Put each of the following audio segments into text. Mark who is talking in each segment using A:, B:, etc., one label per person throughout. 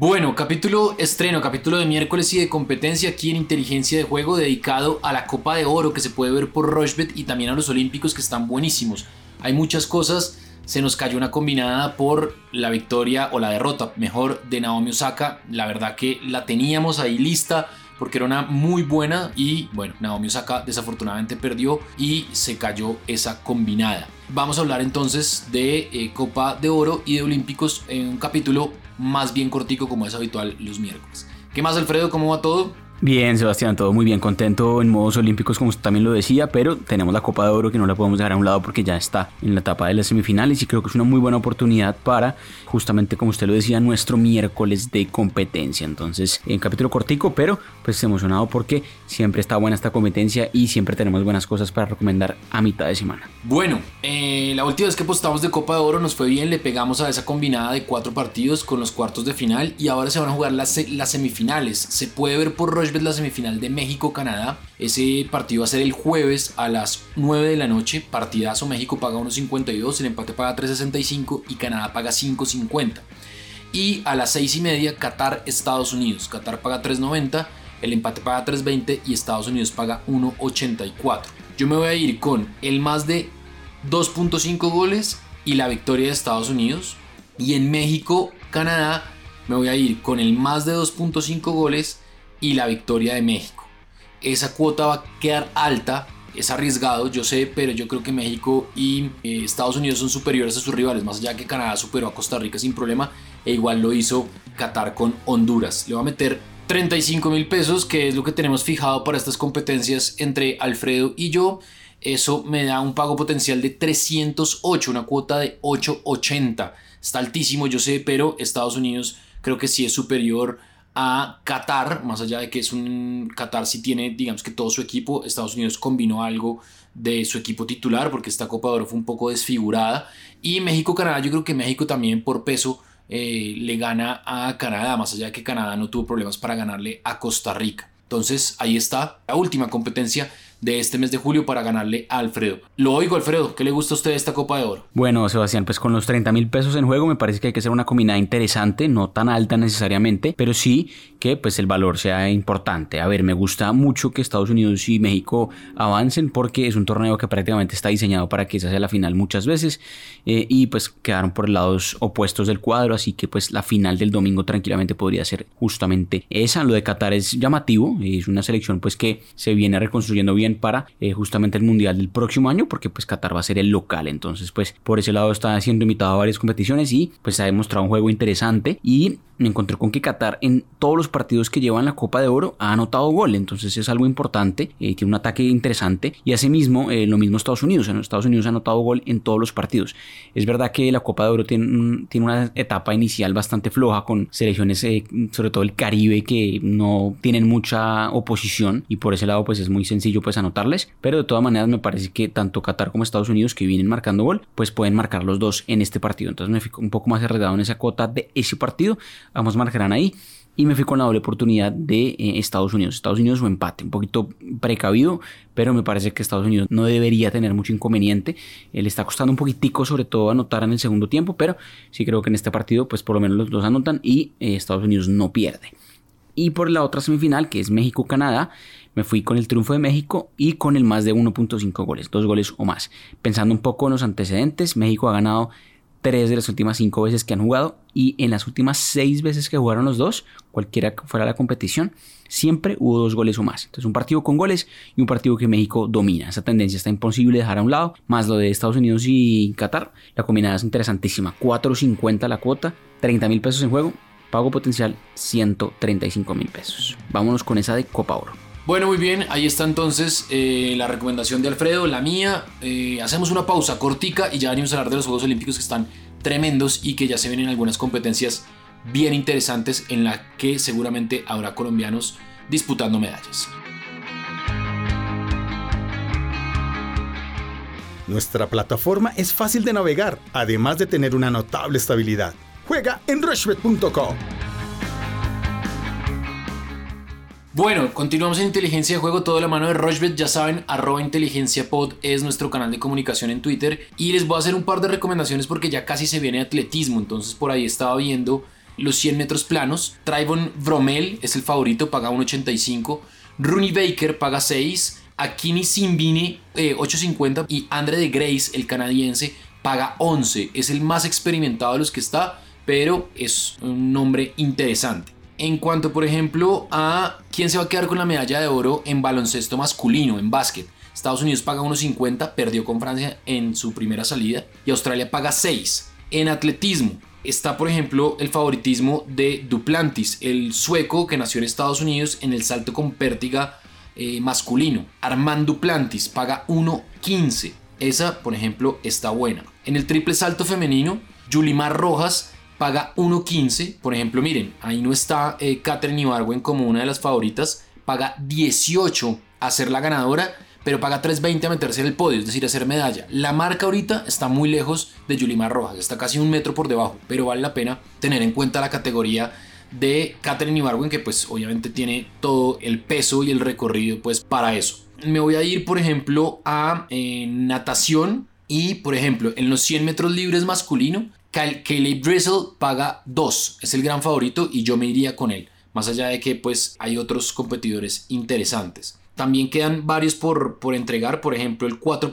A: Bueno, capítulo estreno, capítulo de miércoles y de competencia aquí en Inteligencia de Juego dedicado a la Copa de Oro que se puede ver por Rochbet y también a los Olímpicos que están buenísimos. Hay muchas cosas, se nos cayó una combinada por la victoria o la derrota, mejor, de Naomi Osaka. La verdad que la teníamos ahí lista porque era una muy buena y bueno, Naomi Osaka desafortunadamente perdió y se cayó esa combinada. Vamos a hablar entonces de eh, Copa de Oro y de Olímpicos en un capítulo más bien cortico como es habitual los miércoles. ¿Qué más Alfredo? ¿Cómo va todo?
B: Bien, Sebastián, todo muy bien, contento en modos olímpicos como usted también lo decía, pero tenemos la Copa de Oro que no la podemos dejar a un lado porque ya está en la etapa de las semifinales y creo que es una muy buena oportunidad para, justamente como usted lo decía, nuestro miércoles de competencia. Entonces, en capítulo cortico, pero pues emocionado porque siempre está buena esta competencia y siempre tenemos buenas cosas para recomendar a mitad de semana.
A: Bueno, eh, la última vez que postamos de Copa de Oro nos fue bien, le pegamos a esa combinada de cuatro partidos con los cuartos de final y ahora se van a jugar las, las semifinales. Se puede ver por Roche la semifinal de México-Canadá. Ese partido va a ser el jueves a las 9 de la noche. Partidazo, México paga 1.52, el empate paga 3.65 y Canadá paga 5.50. Y a las 6 y media, Qatar-Estados Unidos. Qatar paga 3.90, el empate paga 3.20 y Estados Unidos paga 1.84. Yo me voy a ir con el más de 2.5 goles y la victoria de Estados Unidos. Y en México-Canadá me voy a ir con el más de 2.5 goles y la victoria de México. Esa cuota va a quedar alta, es arriesgado, yo sé, pero yo creo que México y eh, Estados Unidos son superiores a sus rivales, más allá que Canadá superó a Costa Rica sin problema, e igual lo hizo Qatar con Honduras. Le va a meter 35 mil pesos, que es lo que tenemos fijado para estas competencias entre Alfredo y yo. Eso me da un pago potencial de 308, una cuota de 880. Está altísimo, yo sé, pero Estados Unidos creo que sí es superior a Qatar, más allá de que es un Qatar si tiene, digamos que todo su equipo, Estados Unidos combinó algo de su equipo titular porque esta Copa de Oro fue un poco desfigurada y México-Canadá, yo creo que México también por peso eh, le gana a Canadá, más allá de que Canadá no tuvo problemas para ganarle a Costa Rica. Entonces ahí está la última competencia de este mes de julio para ganarle a Alfredo. Lo oigo, Alfredo, ¿qué le gusta a usted esta Copa de Oro?
B: Bueno, Sebastián, pues con los 30 mil pesos en juego me parece que hay que hacer una combinada interesante, no tan alta necesariamente, pero sí que pues el valor sea importante. A ver, me gusta mucho que Estados Unidos y México avancen porque es un torneo que prácticamente está diseñado para que esa sea la final muchas veces eh, y pues quedaron por lados opuestos del cuadro, así que pues la final del domingo tranquilamente podría ser justamente esa. Lo de Qatar es llamativo, es una selección pues que se viene reconstruyendo bien para eh, justamente el Mundial del próximo año, porque pues Qatar va a ser el local. Entonces, pues por ese lado está siendo invitado a varias competiciones y pues ha demostrado un juego interesante y me encontré con que Qatar en todos los partidos que llevan la Copa de Oro ha anotado gol, entonces es algo importante, eh, tiene un ataque interesante. Y asimismo eh, lo mismo Estados Unidos, en Estados Unidos ha anotado gol en todos los partidos. Es verdad que la Copa de Oro tiene, tiene una etapa inicial bastante floja con selecciones, eh, sobre todo el Caribe, que no tienen mucha oposición. Y por ese lado pues es muy sencillo pues anotarles, pero de todas maneras me parece que tanto Qatar como Estados Unidos que vienen marcando gol, pues pueden marcar los dos en este partido, entonces me fico un poco más arredado en esa cuota de ese partido Vamos marcarán ahí. Y me fui con la doble oportunidad de eh, Estados Unidos. Estados Unidos o empate. Un poquito precavido, pero me parece que Estados Unidos no debería tener mucho inconveniente. le está costando un poquitico, sobre todo, anotar en el segundo tiempo, pero sí creo que en este partido, pues por lo menos los dos anotan y eh, Estados Unidos no pierde. Y por la otra semifinal, que es México-Canadá, me fui con el triunfo de México y con el más de 1.5 goles, dos goles o más. Pensando un poco en los antecedentes, México ha ganado tres de las últimas cinco veces que han jugado y en las últimas seis veces que jugaron los dos, cualquiera que fuera la competición, siempre hubo dos goles o más. Entonces un partido con goles y un partido que México domina. Esa tendencia está imposible dejar a un lado, más lo de Estados Unidos y Qatar. La combinada es interesantísima. 4.50 la cuota, 30 mil pesos en juego, pago potencial 135 mil pesos. Vámonos con esa de Copa Oro.
A: Bueno, muy bien, ahí está entonces eh, la recomendación de Alfredo, la mía. Eh, hacemos una pausa cortica y ya venimos a hablar de los Juegos Olímpicos que están tremendos y que ya se ven en algunas competencias bien interesantes en la que seguramente habrá colombianos disputando medallas.
C: Nuestra plataforma es fácil de navegar, además de tener una notable estabilidad. Juega en rushbet.com.
A: Bueno, continuamos en Inteligencia de Juego, todo la mano de Rochbet, ya saben, arroba inteligenciapod es nuestro canal de comunicación en Twitter y les voy a hacer un par de recomendaciones porque ya casi se viene atletismo, entonces por ahí estaba viendo los 100 metros planos. Trayvon Vromel es el favorito, paga 1.85. Rooney Baker paga 6. Akini Simbini 8.50 y Andre de Grace, el canadiense, paga 11. Es el más experimentado de los que está, pero es un nombre interesante. En cuanto, por ejemplo, a quién se va a quedar con la medalla de oro en baloncesto masculino, en básquet. Estados Unidos paga 1.50, perdió con Francia en su primera salida y Australia paga 6. En atletismo está, por ejemplo, el favoritismo de Duplantis, el sueco que nació en Estados Unidos en el salto con pértiga eh, masculino. Armand Duplantis paga 1.15. Esa, por ejemplo, está buena. En el triple salto femenino, Yulimar Rojas paga 1.15. Por ejemplo, miren, ahí no está eh, Catherine Ibarwen como una de las favoritas. Paga 18 a ser la ganadora pero paga 3.20 a meterse en el podio, es decir, a hacer medalla. La marca ahorita está muy lejos de Yulimar Rojas, está casi un metro por debajo, pero vale la pena tener en cuenta la categoría de Catherine Ibarwen, que pues obviamente tiene todo el peso y el recorrido pues para eso. Me voy a ir, por ejemplo, a eh, natación y, por ejemplo, en los 100 metros libres masculino, Caleb Drizzle paga 2, es el gran favorito y yo me iría con él, más allá de que pues hay otros competidores interesantes. También quedan varios por, por entregar, por ejemplo el 4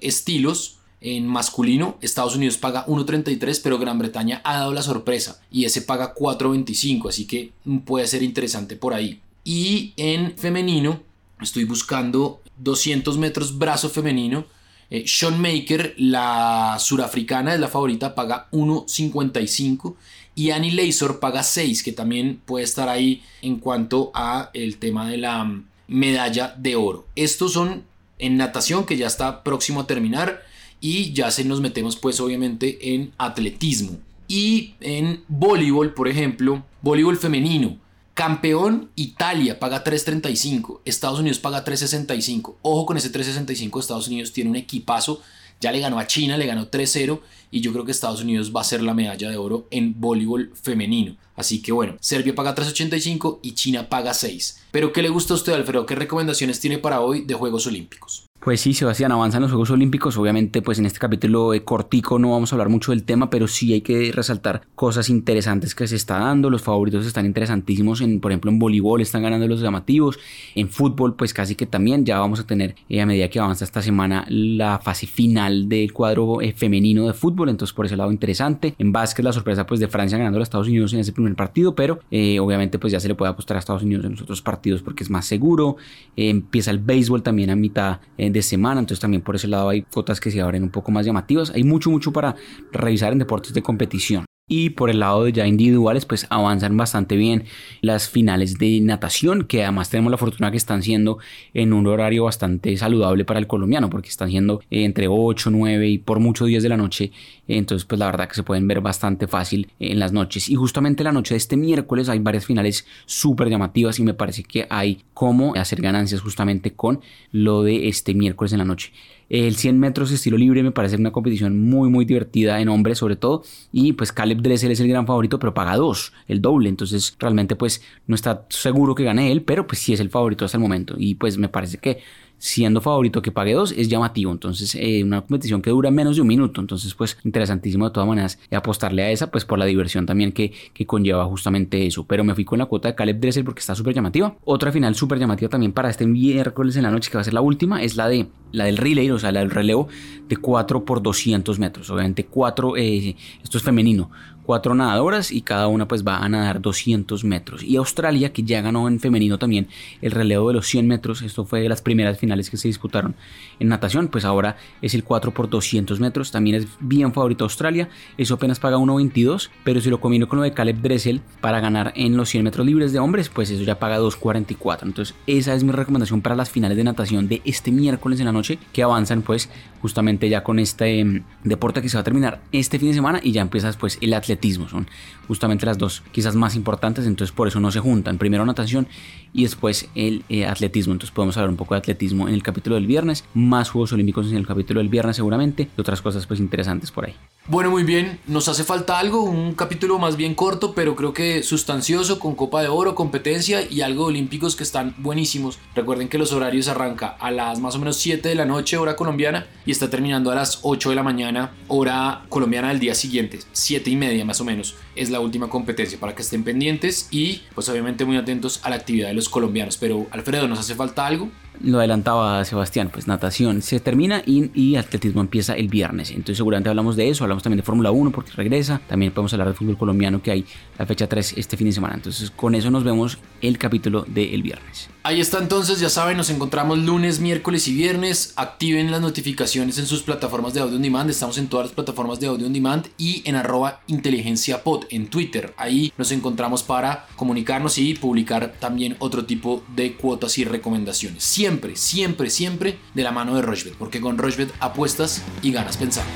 A: estilos en masculino, Estados Unidos paga 1.33, pero Gran Bretaña ha dado la sorpresa y ese paga 4.25, así que puede ser interesante por ahí. Y en femenino, estoy buscando 200 metros brazo femenino. Eh, Sean Maker, la surafricana, es la favorita, paga 1.55 y Annie Lazor paga 6, que también puede estar ahí en cuanto a el tema de la medalla de oro. Estos son en natación que ya está próximo a terminar y ya se nos metemos pues obviamente en atletismo. Y en voleibol, por ejemplo, voleibol femenino. Campeón Italia paga 3.35, Estados Unidos paga 3.65. Ojo con ese 3.65, Estados Unidos tiene un equipazo, ya le ganó a China, le ganó 3-0 y yo creo que Estados Unidos va a ser la medalla de oro en voleibol femenino. Así que bueno, Serbia paga 3.85 y China paga 6. Pero ¿qué le gusta a usted, Alfredo? ¿Qué recomendaciones tiene para hoy de Juegos Olímpicos?
B: Pues sí, Sebastián, avanzan los Juegos Olímpicos. Obviamente, pues en este capítulo cortico no vamos a hablar mucho del tema, pero sí hay que resaltar cosas interesantes que se está dando. Los favoritos están interesantísimos. En, por ejemplo, en voleibol están ganando los llamativos. En fútbol, pues casi que también. Ya vamos a tener, eh, a medida que avanza esta semana, la fase final del cuadro eh, femenino de fútbol. Entonces, por ese lado, interesante. En básquet, la sorpresa pues de Francia ganando a Estados Unidos en ese primer partido, pero eh, obviamente, pues ya se le puede apostar a Estados Unidos en los otros partidos porque es más seguro. empieza el béisbol también a mitad de semana, entonces también por ese lado hay cuotas que se abren un poco más llamativas. Hay mucho, mucho para revisar en deportes de competición. Y por el lado de ya individuales, pues avanzan bastante bien las finales de natación, que además tenemos la fortuna que están siendo en un horario bastante saludable para el colombiano, porque están siendo entre 8, 9 y por muchos días de la noche. Entonces, pues la verdad que se pueden ver bastante fácil en las noches. Y justamente la noche de este miércoles hay varias finales súper llamativas y me parece que hay como hacer ganancias justamente con lo de este miércoles en la noche. El 100 metros estilo libre me parece una competición muy muy divertida en hombres sobre todo. Y pues Caleb Dressel es el gran favorito pero paga dos, el doble, entonces realmente pues no está seguro que gane él, pero pues sí es el favorito hasta el momento. Y pues me parece que siendo favorito que pague dos es llamativo. Entonces, eh, una competición que dura menos de un minuto. Entonces, pues interesantísimo de todas maneras apostarle a esa, pues por la diversión también que, que conlleva justamente eso. Pero me fui con la cuota de Caleb Dressel porque está súper llamativa. Otra final súper llamativa también para este miércoles en la noche, que va a ser la última, es la de la del relay, o sea, la del relevo de 4 por 200 metros. Obviamente 4, eh, esto es femenino, cuatro nadadoras y cada una pues va a nadar 200 metros. Y Australia, que ya ganó en femenino también el relevo de los 100 metros, esto fue de las primeras finales que se disputaron en natación, pues ahora es el 4 por 200 metros, también es bien favorito Australia, eso apenas paga 1.22, pero si lo combino con lo de Caleb Dressel para ganar en los 100 metros libres de hombres, pues eso ya paga 2.44. Entonces esa es mi recomendación para las finales de natación de este miércoles en la noche, que avanzan pues justamente ya con este em, deporte que se va a terminar este fin de semana y ya empieza pues el atleta son justamente las dos quizás más importantes, entonces por eso no se juntan. Primero natación y después el eh, atletismo. Entonces podemos hablar un poco de atletismo en el capítulo del viernes, más Juegos Olímpicos en el capítulo del viernes seguramente y otras cosas pues interesantes por ahí.
A: Bueno, muy bien, nos hace falta algo, un capítulo más bien corto, pero creo que sustancioso, con Copa de Oro, competencia y algo de olímpicos que están buenísimos. Recuerden que los horarios arranca a las más o menos 7 7 de la noche, hora colombiana, y está terminando a las 8 de la mañana, hora colombiana del día siguiente, 7 y media más o menos, es la última competencia para que estén pendientes y pues obviamente muy atentos a la actividad de los colombianos. Pero Alfredo, ¿nos hace falta algo?
B: lo adelantaba Sebastián, pues natación se termina y, atletismo empieza el viernes. Entonces seguramente hablamos de eso, hablamos también de Fórmula 1 porque regresa, también podemos hablar de fútbol colombiano que hay la fecha 3 este fin de semana. Entonces con eso nos vemos el capítulo del viernes.
A: Ahí está entonces, ya saben, nos encontramos lunes, miércoles y viernes. Activen las notificaciones en sus plataformas de audio on demand. Estamos en todas las plataformas de audio on demand y en arroba inteligencia pod en Twitter. Ahí nos encontramos para comunicarnos y publicar también otro tipo de cuotas y recomendaciones. Siempre, siempre, siempre de la mano de Rochbet, porque con Rochbet apuestas y ganas pensando.